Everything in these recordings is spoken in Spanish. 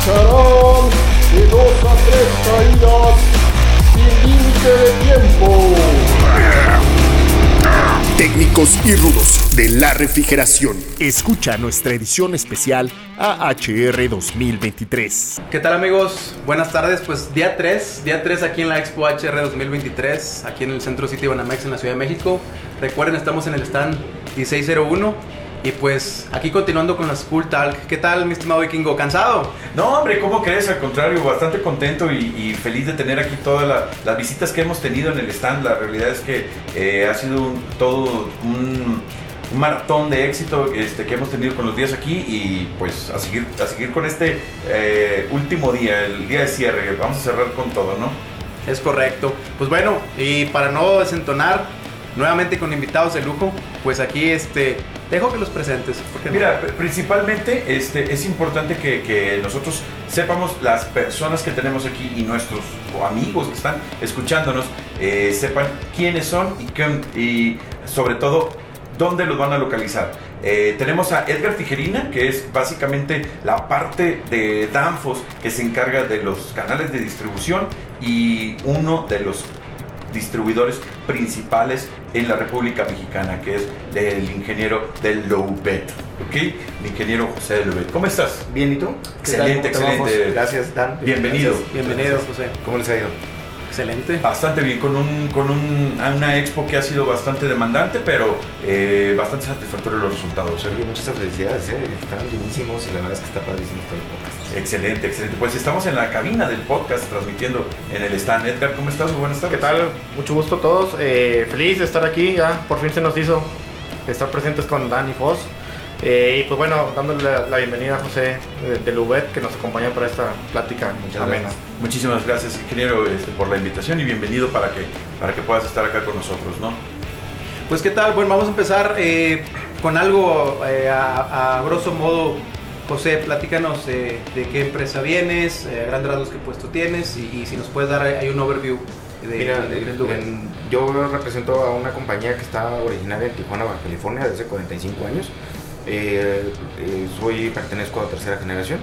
escucharán de dos a tres caídas sin límite de tiempo. Técnicos y rudos de la refrigeración. Escucha nuestra edición especial AHR 2023. ¿Qué tal amigos? Buenas tardes, pues día 3, día 3 aquí en la Expo HR 2023, aquí en el Centro City Banamex en la Ciudad de México. Recuerden, estamos en el stand 1601 y pues aquí continuando con las Cool Talk. ¿Qué tal, mi estimado Vikingo? ¿Cansado? No, hombre, ¿cómo crees? Al contrario, bastante contento y, feliz de tener aquí todas las visitas que hemos tenido en el stand. La realidad es que eh, ha sido todo un, maratón de éxito este, que hemos tenido con los días aquí y pues a seguir, a seguir con este eh, último día, el día de cierre. Vamos a cerrar con todo, ¿no? Es correcto. Pues bueno, y para no desentonar, nuevamente con invitados de lujo, pues aquí este Dejo que los presentes. Mira, principalmente este, es importante que, nosotros sepamos las personas que tenemos aquí y nuestros amigos que están escuchándonos eh, sepan quiénes son y, y sobre todo dónde los van a localizar. Eh, tenemos a Edgar Tijerina, que es básicamente la parte de Danfos que se encarga de los canales de distribución y uno de los distribuidores principales en la República Mexicana, que es el ingeniero del Lowbet. ¿Ok? El ingeniero José Lowbet. ¿Cómo estás? Bien, ¿y tú? Excelente, excelente. Gracias, Dan. Bienvenido. Bienvenido, José. ¿Cómo les ha ido? Excelente. Bastante bien, con, un, con un, una expo que ha sido bastante demandante, pero eh, bastante satisfactorio los resultados. ¿eh? Muchas felicidades, ¿eh? están bienísimos y la verdad es que está padrísimo todo el podcast. Excelente, excelente. Pues estamos en la cabina del podcast transmitiendo en el stand. Edgar, ¿cómo estás? Muy buenas tardes. ¿Qué tal? Mucho gusto a todos. Eh, feliz de estar aquí, ya por fin se nos hizo estar presentes con Dani Foss. Eh, y pues bueno, dándole la, bienvenida a José de, Lubet que nos acompaña para esta plática Muchas amena. Muchísimas gracias, ingeniero, este, por la invitación y bienvenido para que, para que puedas estar acá con nosotros, ¿no? Pues qué tal, bueno, vamos a empezar eh, con algo eh, a, grosso modo. José, platícanos de qué empresa vienes, a grandes rasgos qué puesto tienes y, si nos puedes dar ahí un overview de, Mira, yo represento a una compañía que está originaria en Tijuana, Baja California, desde hace 45 años. Eh, eh, soy, pertenezco a tercera generación,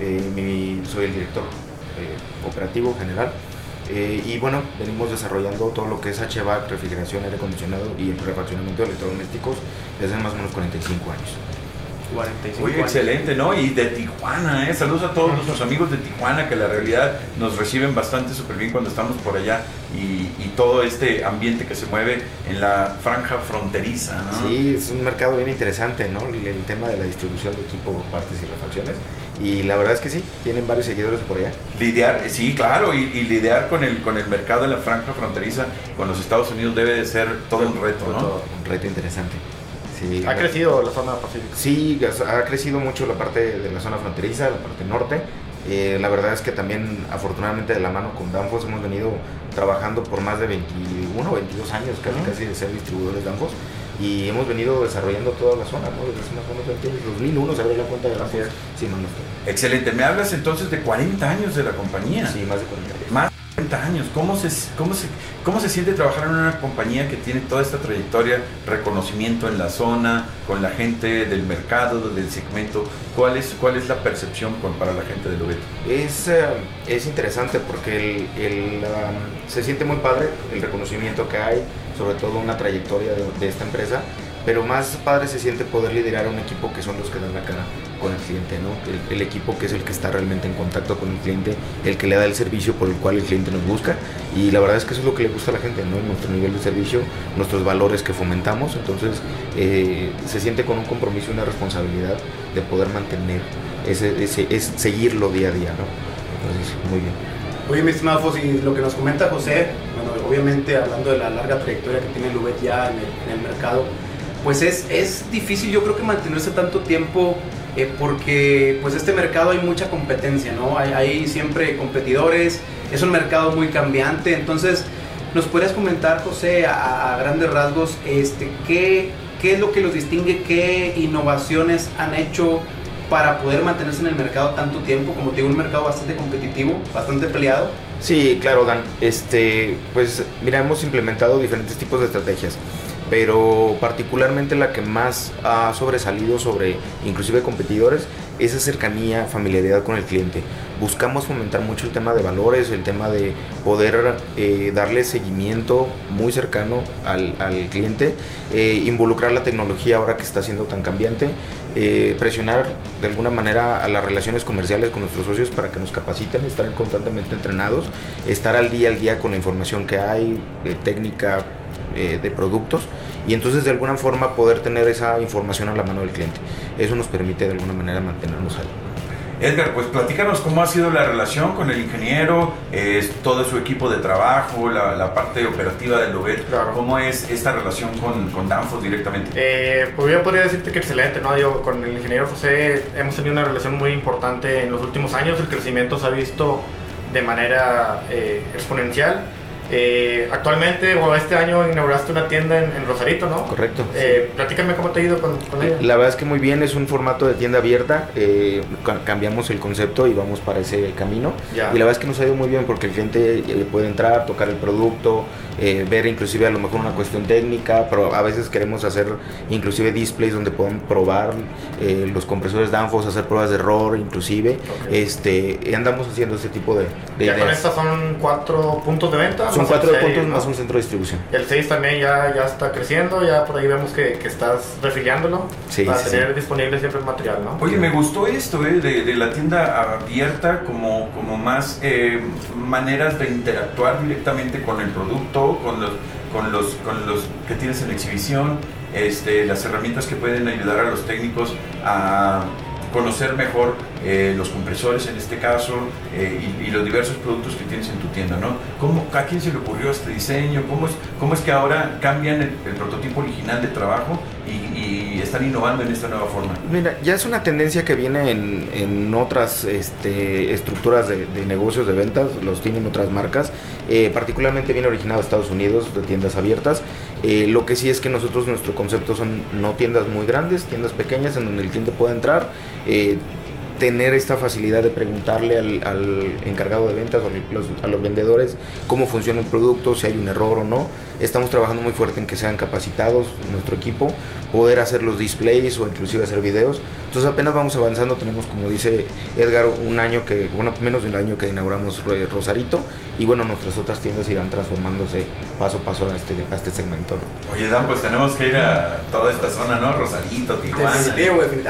eh, soy el director operativo general. y bueno, venimos desarrollando todo lo que es HVAC, refrigeración, aire acondicionado y el refaccionamiento de electrodomésticos desde más o menos 45 años. 45 excelente, ¿no? Y de Tijuana, ¿eh? Saludos a todos nuestros amigos de Tijuana que la realidad nos reciben bastante súper bien cuando estamos por allá y, todo este ambiente que se mueve en la franja fronteriza, ¿no? Sí, es un mercado bien interesante, ¿no? El, tema de la distribución de equipo, partes y refacciones. Y la verdad es que sí, tienen varios seguidores por allá. Lidiar, sí, claro, y, lidiar con el, con el mercado de la franja fronteriza con los Estados Unidos debe de ser todo un reto, ¿no? Todo un reto interesante ha crecido la zona pacífica. Sí, ha crecido mucho la parte de la zona fronteriza, la parte norte. Eh, la verdad es que también, afortunadamente, de la mano con Danfoss hemos venido trabajando por más de 21 o 22 años casi, casi de ser distribuidores Danfoss y hemos venido desarrollando toda la zona, ¿no? Desde más o menos 2001 se abrió la cuenta de Danfoss. Sí, no, no Excelente. ¿Me hablas entonces de 40 años de la compañía? Sí, más de 40 años. Más 30 años. ¿Cómo se, cómo, se, ¿Cómo se siente trabajar en una compañía que tiene toda esta trayectoria, reconocimiento en la zona, con la gente del mercado, del segmento? ¿Cuál es, cuál es la percepción para la gente de Lobeto? Es, eh, es interesante porque el, um, se siente muy padre el reconocimiento que hay, sobre todo una trayectoria de esta empresa pero más padre se siente poder liderar a un equipo que son los que dan la cara con el cliente, ¿no? El, equipo que es el que está realmente en contacto con el cliente, el que le da el servicio por el cual el cliente nos busca y la verdad es que eso es lo que le gusta a la gente, ¿no? Nuestro nivel de servicio, nuestros valores que fomentamos, entonces eh, se siente con un compromiso y una responsabilidad de poder mantener ese, ese, es seguirlo día a día, ¿no? Entonces, muy bien. Oye, mi estimado Fossi, lo que nos comenta José, bueno, obviamente hablando de la larga trayectoria que tiene Lubet ya en el, en el mercado, pues es, es difícil yo creo que mantenerse tanto tiempo eh, porque pues este mercado hay mucha competencia, ¿no? Hay, siempre competidores, es un mercado muy cambiante, entonces nos podrías comentar, José, a, grandes rasgos, este, ¿qué, ¿qué es lo que los distingue, qué innovaciones han hecho para poder mantenerse en el mercado tanto tiempo, como tiene un mercado bastante competitivo, bastante peleado? Sí, claro, Dan. Este, pues mira, hemos implementado diferentes tipos de estrategias pero particularmente la que más ha sobresalido sobre inclusive competidores esa cercanía, familiaridad con el cliente. Buscamos fomentar mucho el tema de valores, el tema de poder eh, darle seguimiento muy cercano al, al cliente, eh, involucrar la tecnología ahora que está siendo tan cambiante, eh, presionar de alguna manera a las relaciones comerciales con nuestros socios para que nos capaciten, estar constantemente entrenados, estar al día al día con la información que hay, técnica, de productos y entonces de alguna forma poder tener esa información a la mano del cliente. Eso nos permite de alguna manera mantenernos ahí. Edgar, pues platícanos cómo ha sido la relación con el ingeniero, todo su equipo de trabajo, la, parte operativa del Lubet. Claro. ¿Cómo es esta relación con, con Danfoss directamente? Eh, pues yo podría decirte que excelente, ¿no? Digo, con el ingeniero José hemos tenido una relación muy importante en los últimos años. El crecimiento se ha visto de manera eh, exponencial eh, actualmente o este año inauguraste una tienda en, Rosarito, ¿no? Correcto. Eh, Platícame cómo te ha ido con, ella. La verdad es que muy bien, es un formato de tienda abierta. Eh, cambiamos el concepto y vamos para ese camino. Y la verdad es que nos ha ido muy bien porque el cliente eh, puede entrar, tocar el producto, ver inclusive a lo mejor una cuestión técnica, pero a veces queremos hacer inclusive displays donde puedan probar los compresores Danfoss, hacer pruebas de error, inclusive. Este, andamos haciendo ese tipo de, de ya Con estas son cuatro puntos de venta. Son cuatro puntos más un centro de distribución. El 6 también ya, ya está creciendo, ya por ahí vemos que, que estás refiliándolo sí, para tener disponible siempre el material, ¿no? Oye, me gustó esto, ¿eh? de, de, la tienda abierta, como, como más eh, maneras de interactuar directamente con el producto, con los, con los, con los que tienes en exhibición, este, las herramientas que pueden ayudar a los técnicos a conocer mejor eh, los compresores en este caso eh, y, los diversos productos que tienes en tu tienda, ¿no? ¿Cómo, ¿A quién se le ocurrió este diseño? ¿Cómo es, cómo es que ahora cambian el, prototipo original de trabajo y, están innovando en esta nueva forma? Mira, ya es una tendencia que viene en, en otras este, estructuras de, negocios, de ventas, los tienen otras marcas, eh, particularmente viene originado de Estados Unidos, de tiendas abiertas. Lo que sí es que nosotros, nuestro concepto son no tiendas muy grandes, tiendas pequeñas en donde el cliente pueda entrar tener esta facilidad de preguntarle al, encargado de ventas o a los vendedores cómo funciona el producto, si hay un error o no. Estamos trabajando muy fuerte en que sean capacitados nuestro equipo, poder hacer los displays o inclusive hacer videos. Entonces apenas vamos avanzando, tenemos como dice Edgar un año que, bueno, menos de un año que inauguramos Rosarito y bueno, nuestras otras tiendas irán transformándose paso a paso a este, a este segmento. Oye Dan, pues tenemos que ir a toda esta zona, ¿no? Rosarito, Tijuana.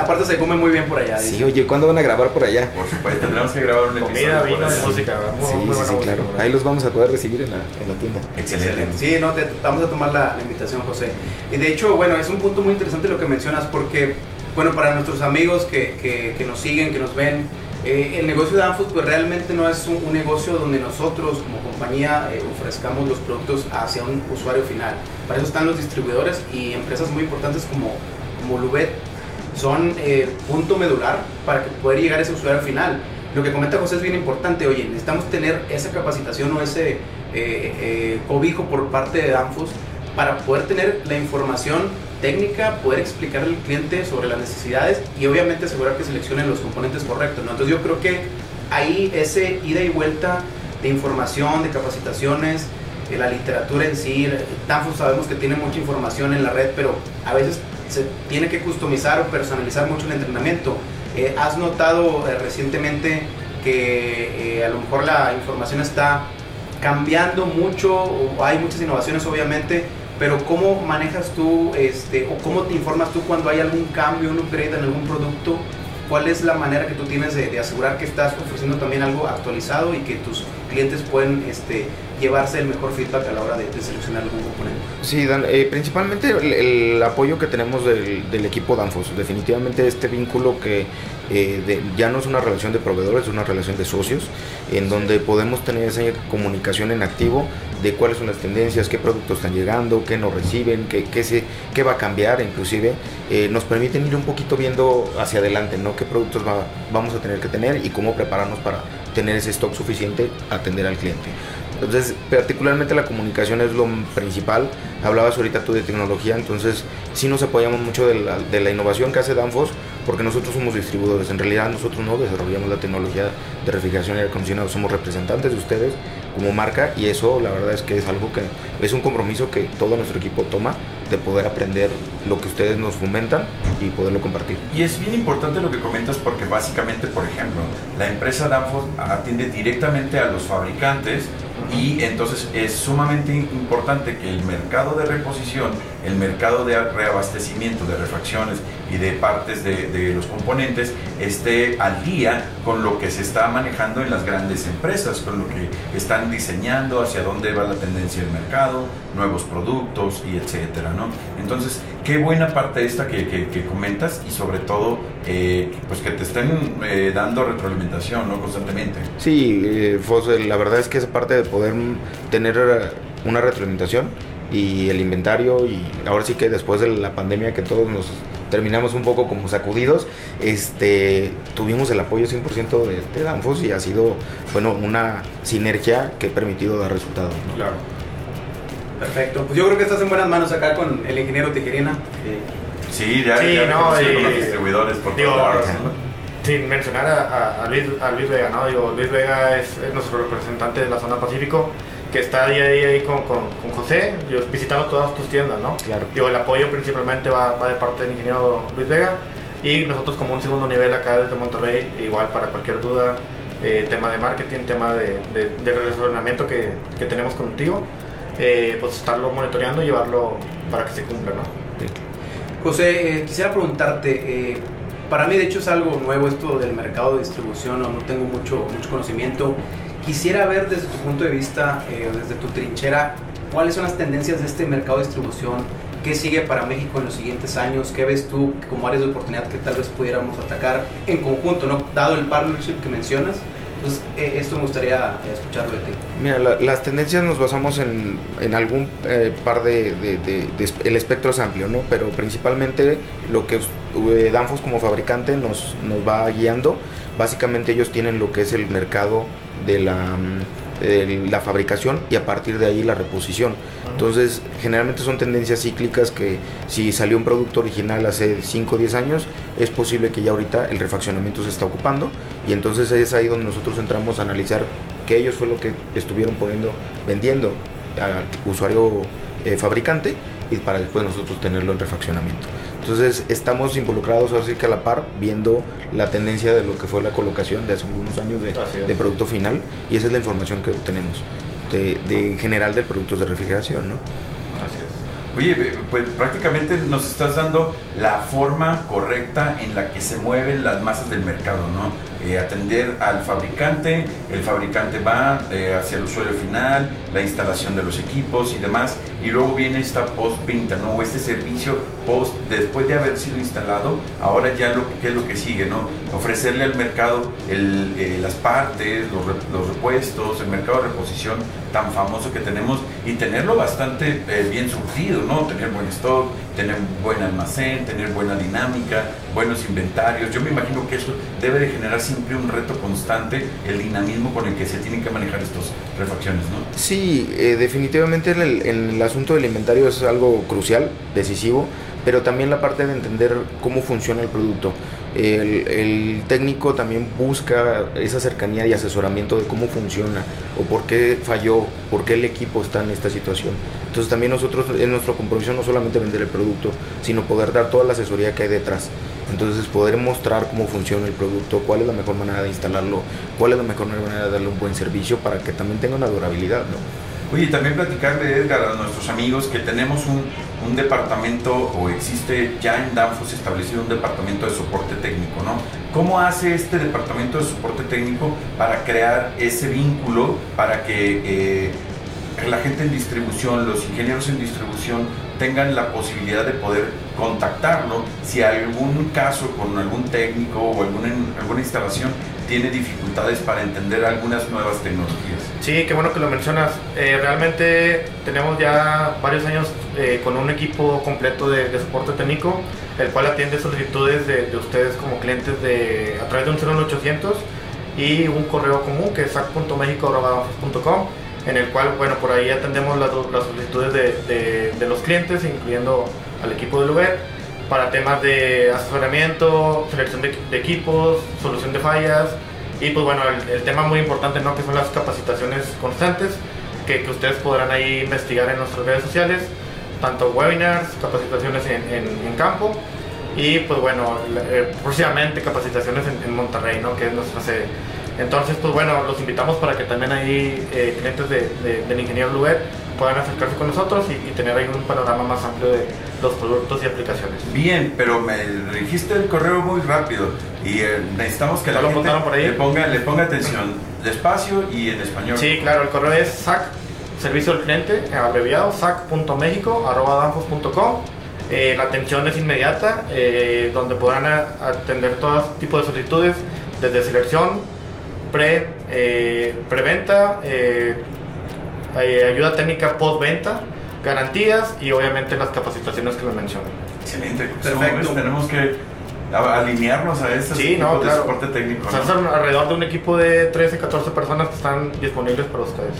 Aparte se come muy bien por allá. Sí, oye, ¿cuándo van a grabar por allá? Por supuesto, tenemos que grabar un episodio. Comida, vino, música. sí, sí, claro. Ahí los vamos a poder recibir en la, en la tienda. Excelente. Sí, no, te, vamos a tomar la, invitación, José. Y de hecho, bueno, es un punto muy interesante lo que mencionas porque, bueno, para nuestros amigos que, que, que nos siguen, que nos ven, eh, el negocio de Anfus pues realmente no es un, negocio donde nosotros como compañía eh, ofrezcamos los productos hacia un usuario final. Para eso están los distribuidores y empresas muy importantes como, como Lubet son eh, punto medular para que poder llegar a ese usuario final. Lo que comenta José es bien importante, oye, necesitamos tener esa capacitación o ese cobijo por parte de Danfus para poder tener la información técnica, poder explicarle al cliente sobre las necesidades y obviamente asegurar que seleccionen los componentes correctos. ¿no? Entonces yo creo que ahí ese ida y vuelta de información, de capacitaciones, de la literatura en sí, Tanfus sabemos que tiene mucha información en la red, pero a veces se tiene que customizar o personalizar mucho el entrenamiento. Eh, ¿Has notado eh, recientemente que eh, a lo mejor la información está cambiando mucho hay muchas innovaciones obviamente, pero ¿cómo manejas tú este, o cómo te informas tú cuando hay algún cambio, un upgrade en algún producto? ¿Cuál es la manera que tú tienes de, asegurar que estás ofreciendo también algo actualizado y que tus clientes pueden este, llevarse el mejor feedback a la hora de, seleccionar algún componente? Sí, Dan, eh, principalmente el, apoyo que tenemos del, equipo Danfoss. Definitivamente este vínculo que eh, ya no es una relación de proveedores, es una relación de socios, en donde podemos tener esa comunicación en activo de cuáles son las tendencias, qué productos están llegando, qué nos reciben, qué, qué, se, va a cambiar inclusive. Eh, nos permiten ir un poquito viendo hacia adelante, ¿no? qué productos vamos a tener que tener y cómo prepararnos para tener ese stock suficiente atender al cliente. Entonces, particularmente la comunicación es lo principal. Hablabas ahorita tú de tecnología, entonces sí nos apoyamos mucho de la, de la innovación que hace Danfoss, porque nosotros somos distribuidores. En realidad nosotros no desarrollamos la tecnología de refrigeración y aire acondicionado, somos representantes de ustedes como marca y eso la verdad es que es algo que es un compromiso que todo nuestro equipo toma de poder aprender lo que ustedes nos fomentan y poderlo compartir. Y es bien importante lo que comentas porque básicamente, por ejemplo, la empresa Danfoss atiende directamente a los fabricantes y entonces es sumamente importante que el mercado de reposición, el mercado de reabastecimiento de refacciones y de partes de, de, los componentes esté al día con lo que se está manejando en las grandes empresas, con lo que están diseñando, hacia dónde va la tendencia del mercado, nuevos productos y etcétera, ¿no? Entonces, qué buena parte esta que, que, que comentas y sobre todo, eh, pues que te estén eh, dando retroalimentación, ¿no? Constantemente. Sí, eh, la verdad es que esa parte de poder tener una retroalimentación y el inventario y ahora sí que después de la pandemia que todos nos terminamos un poco como sacudidos, este, tuvimos el apoyo 100% de, de Danfos y ha sido, bueno, una sinergia que ha permitido dar resultados. ¿no? Claro. Perfecto. Pues yo creo que estás en buenas manos acá con el ingeniero Tijerina. Sí, ya, Sí, ya no, me y- con los distribuidores por digo, todos lados, ¿no? Sin mencionar a, a- a Luis, a Luis Vega, ¿no? Digo, Luis Vega es, es nuestro representante de la zona Pacífico, que está día a día ahí con, con, con José, yo visitando todas tus tiendas, ¿no? Claro. Digo, el apoyo principalmente va, va de parte del ingeniero Luis Vega y nosotros como un segundo nivel acá desde Monterrey, igual para cualquier duda, eh, tema de marketing, tema de, de, de relacionamiento que, que tenemos contigo, eh, pues estarlo monitoreando y llevarlo para que se cumpla, ¿no? José, eh, quisiera preguntarte, eh, para mí de hecho es algo nuevo esto del mercado de distribución, no, no tengo mucho, mucho conocimiento. Quisiera ver desde tu punto de vista, eh, desde tu trinchera, cuáles son las tendencias de este mercado de distribución, qué sigue para México en los siguientes años, qué ves tú como áreas de oportunidad que tal vez pudiéramos atacar en conjunto, ¿no? dado el partnership que mencionas. Entonces, eh, esto me gustaría eh, escucharlo de ti. Mira, la- las tendencias nos basamos en, en algún eh, par de, de- de- de El espectro es amplio, ¿no? Pero principalmente lo que Danfoss como fabricante nos, nos va guiando. Básicamente ellos tienen lo que es el mercado de la, mm, de la fabricación y a partir de ahí la reposición. Entonces, generalmente son tendencias cíclicas que si salió un producto original hace 5 o 10 años, es posible que ya ahorita el refaccionamiento se está ocupando y entonces es ahí donde nosotros entramos a analizar que ellos fue lo que estuvieron poniendo, vendiendo al usuario eh, fabricante y para después nosotros tenerlo en refaccionamiento. Entonces estamos involucrados así que a la par viendo la tendencia de lo que fue la colocación de hace algunos años de, de producto final y esa es la información que obtenemos de, de en general de productos de refrigeración. ¿no? Así es. Oye, pues prácticamente nos estás dando la forma correcta en la que se mueven las masas del mercado, ¿no? Eh, atender al fabricante, el fabricante va eh, hacia el usuario final, la instalación de los equipos y demás, y luego viene esta post-venta, ¿no? Este servicio post, después de haber sido instalado, ahora ya lo, ¿qué es lo que sigue, ¿no? Ofrecerle al mercado el, eh, las partes, los, los repuestos, el mercado de reposición tan famoso que tenemos y tenerlo bastante eh, bien surtido, ¿no? Tener buen stock, tener buen almacén, tener buena dinámica, buenos inventarios. Yo me imagino que eso debe de generar siempre un reto constante, el dinamismo con el que se tienen que manejar estas refacciones, ¿no? Sí, eh, definitivamente en el, en el asunto del inventario es algo crucial, decisivo, pero también la parte de entender cómo funciona el producto. El, técnico también busca esa cercanía y asesoramiento de cómo funciona o por qué falló, por qué el equipo está en esta situación. Entonces también nosotros, es nuestro compromiso no solamente vender el producto, sino poder dar toda la asesoría que hay detrás. Entonces poder mostrar cómo funciona el producto, cuál es la mejor manera de instalarlo, cuál es la mejor manera de darle un buen servicio para que también tenga una durabilidad. Oye, también platicarle, Edgar, a nuestros amigos que tenemos un, un departamento o existe ya en Danfoss establecido un departamento de soporte técnico, ¿no? ¿Cómo hace este departamento de soporte técnico para crear ese vínculo para que eh, la gente en distribución, los ingenieros en distribución tengan la posibilidad de poder contactarlo si algún caso con algún técnico o alguna, alguna instalación tiene dificultades para entender algunas nuevas tecnologías? Sí, qué bueno que lo mencionas. Eh, realmente tenemos ya varios años eh, con un equipo completo de, soporte técnico, el cual atiende solicitudes de, de ustedes como clientes de, a través de un 01800 y un correo común que es sac.mexico.com en el cual, bueno, por ahí atendemos las, solicitudes de, los clientes, incluyendo al equipo del Uber, para temas de asesoramiento, selección de, equipos, solución de fallas, y pues bueno, el, el tema muy importante, ¿no? Que son las capacitaciones constantes, que, que ustedes podrán ahí investigar en nuestras redes sociales, tanto webinars, capacitaciones en, en- en campo y pues bueno, eh, próximamente capacitaciones en, en Monterrey, ¿no? que es nuestra sede. Entonces, pues bueno, los invitamos para que también ahí eh, clientes de, de- del ingeniero Luet puedan acercarse con nosotros y, y tener ahí un panorama más amplio de los productos y aplicaciones. Bien, pero me dijiste el correo muy rápido y eh, necesitamos que ¿Ya la gente por ahí? le ponga, le ponga atención despacio y en español. Sí, claro, el correo es sac, servicio al cliente, abreviado, sac.mexico, arroba danfos.com. Eh, la atención es inmediata, eh, donde podrán atender todo tipo de solicitudes, desde selección, pre, eh, preventa, eh, eh, ayuda técnica postventa, garantías y obviamente las capacitaciones que les mencioné. Excelente. Pues, Perfecto. ¿cómo ves? Tenemos que alinearnos a este Sí, tipo no, de claro. soporte técnico. O sea, ¿no? son alrededor de un equipo de 13, 14 personas que están disponibles para ustedes.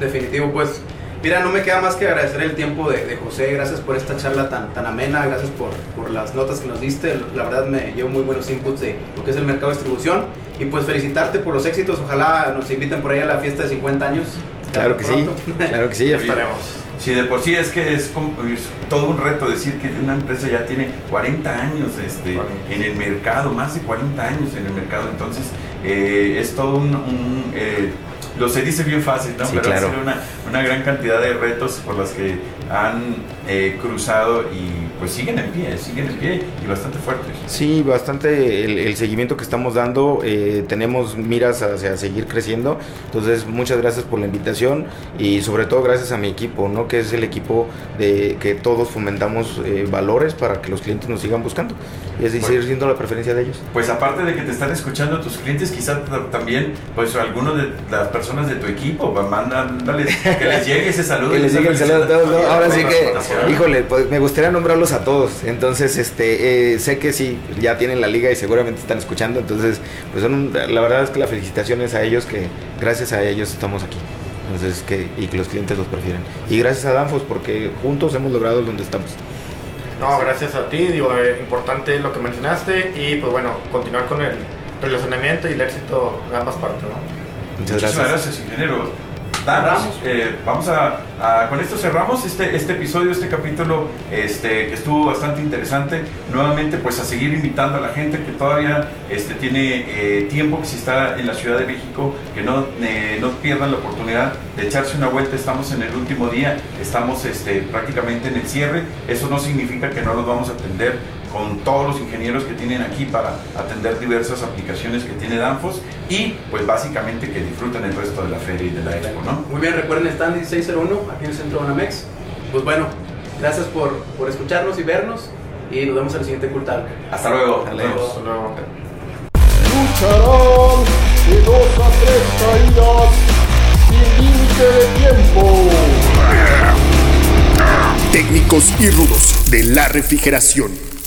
Definitivo, pues mira, no me queda más que agradecer el tiempo de, de José, gracias por esta charla tan, tan amena, gracias por, por las notas que nos diste, la verdad me llevo muy buenos inputs de lo que es el mercado de distribución y pues felicitarte por los éxitos, ojalá nos inviten por ahí a la fiesta de 50 años. Claro que sí, claro que sí. Ya estaremos. Si de por sí es que es, como- es todo un reto decir que una empresa ya tiene 40 años este, 40. en el mercado, más de 40 años en el mercado, entonces eh, es todo un... un, eh, lo se dice bien fácil, ¿no? Sí, Pero claro. ha sido una, una gran cantidad de retos por los que han eh, cruzado y pues siguen en pie, siguen en pie y bastante fuertes. Sí, bastante el, el seguimiento que estamos dando. eh, tenemos miras hacia seguir creciendo. Entonces, muchas gracias por la invitación y sobre todo gracias a mi equipo, ¿no? Que es el equipo de que todos fomentamos eh, valores para que los clientes nos sigan buscando y es decir, siendo la preferencia de ellos. Pues aparte de que te están escuchando tus clientes, quizás también, pues algunos de las personas de tu equipo, mándales que les llegue ese saludo. Que les llegue el saludo a todos, ¿no? felicitación. Ahora sí que, híjole, pues me gustaría nombrarlos a todos. Entonces, este, eh, sé que sí, ya tienen la liga y seguramente están escuchando. Entonces, pues son, un- la verdad es que la felicitación es a ellos que gracias a ellos estamos aquí. Entonces, que, y que los clientes los prefieren. Y gracias a Danfos porque juntos hemos logrado donde estamos. No, gracias a ti, digo, eh, importante lo que mencionaste y pues bueno, continuar con el relacionamiento y el éxito de ambas partes, ¿no? Muchas Muchísimas gracias. gracias, ingeniero. Eh, vamos a, a- con esto cerramos este, este episodio, este capítulo este, que estuvo bastante interesante. Nuevamente, pues a seguir invitando a la gente que todavía este, tiene eh, tiempo, que si está en la Ciudad de México, que no, eh, no pierdan la oportunidad de echarse una vuelta. Estamos en el último día, estamos este, prácticamente en el cierre. Eso no significa que no los vamos a atender con todos los ingenieros que tienen aquí para atender diversas aplicaciones que tiene Danfos y pues básicamente que disfruten el resto de la feria y de la expo, ¿no? Muy bien, recuerden, están 1601 aquí en el centro de Banamex. Pues bueno, gracias por, por escucharnos y vernos y nos vemos en el siguiente Cultal. Hasta luego. Hasta vemos. Hasta luego. lucharán de dos a tres caídas sin límite de tiempo. Técnicos y rudos de la refrigeración.